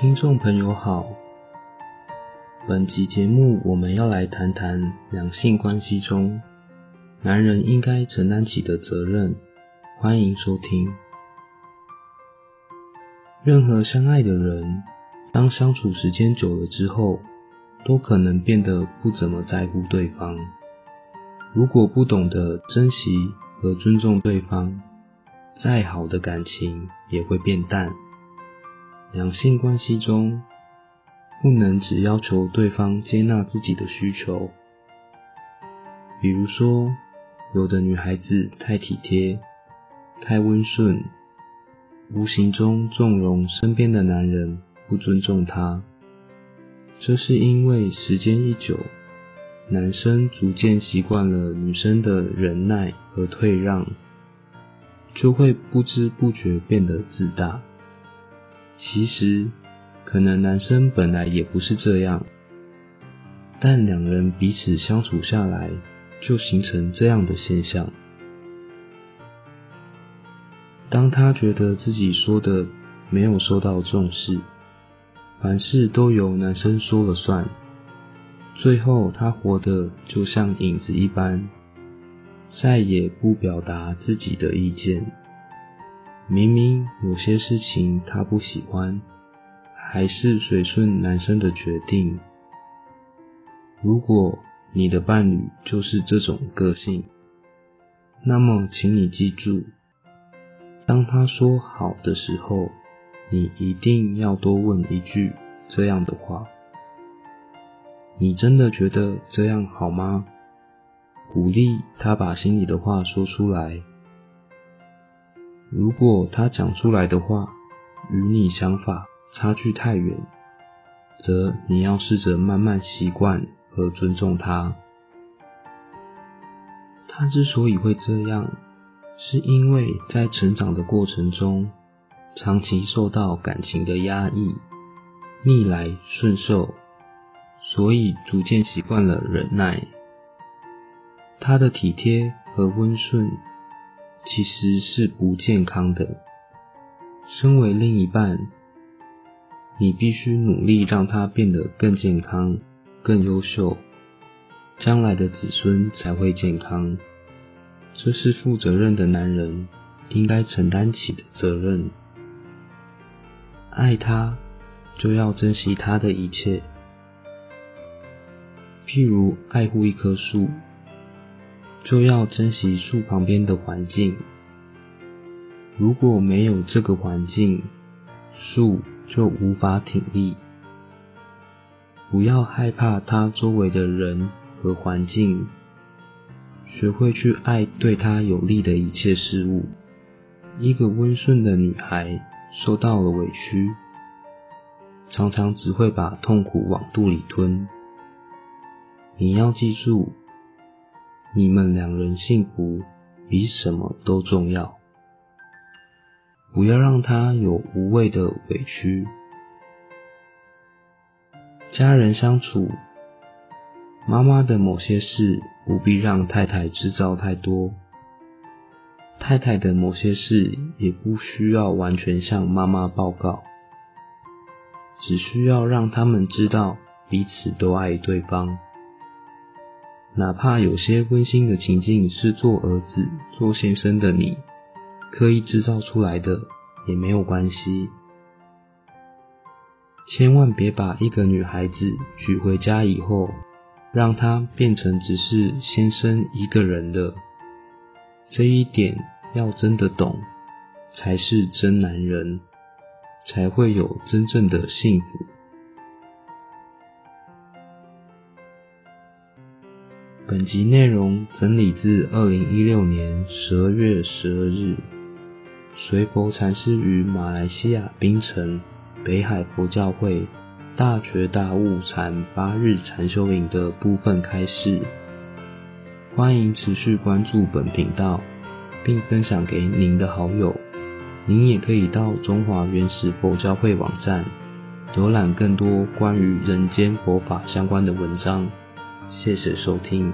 听众朋友好，本集节目我们要来谈谈两性关系中男人应该承担起的责任。欢迎收听。任何相爱的人，当相处时间久了之后，都可能变得不怎么在乎对方。如果不懂得珍惜和尊重对方，再好的感情也会变淡。两性关系中，不能只要求对方接纳自己的需求。比如说，有的女孩子太体贴、太温顺，无形中纵容身边的男人不尊重她。这是因为时间一久，男生逐渐习惯了女生的忍耐和退让，就会不知不觉变得自大。其实，可能男生本来也不是这样，但两人彼此相处下来，就形成这样的现象。当他觉得自己说的没有受到重视，凡事都由男生说了算，最后他活得就像影子一般，再也不表达自己的意见。明明有些事情他不喜欢，还是随顺男生的决定。如果你的伴侣就是这种个性，那么请你记住，当他说好的时候，你一定要多问一句这样的话：你真的觉得这样好吗？鼓励他把心里的话说出来。如果他讲出来的话与你想法差距太远，则你要试着慢慢习惯和尊重他。他之所以会这样，是因为在成长的过程中，长期受到感情的压抑，逆来顺受，所以逐渐习惯了忍耐。他的体贴和温顺。其实是不健康的。身为另一半，你必须努力让他变得更健康、更优秀，将来的子孙才会健康。这是负责任的男人应该承担起的责任。爱他，就要珍惜他的一切，譬如爱护一棵树。就要珍惜树旁边的环境。如果没有这个环境，树就无法挺立。不要害怕它周围的人和环境，学会去爱对它有利的一切事物。一个温顺的女孩受到了委屈，常常只会把痛苦往肚里吞。你要记住。你们两人幸福比什么都重要，不要让他有无谓的委屈。家人相处，妈妈的某些事不必让太太知道太多，太太的某些事也不需要完全向妈妈报告，只需要让他们知道彼此都爱对方。哪怕有些温馨的情境是做儿子、做先生的你刻意制造出来的，也没有关系。千万别把一个女孩子娶回家以后，让她变成只是先生一个人的。这一点要真的懂，才是真男人，才会有真正的幸福。本集内容整理自二零一六年十二月十二日，随佛禅师于马来西亚槟城北海佛教会大觉大悟禅八日禅修营的部分开示。欢迎持续关注本频道，并分享给您的好友。您也可以到中华原始佛教会网站浏览更多关于人间佛法相关的文章。谢谢收听。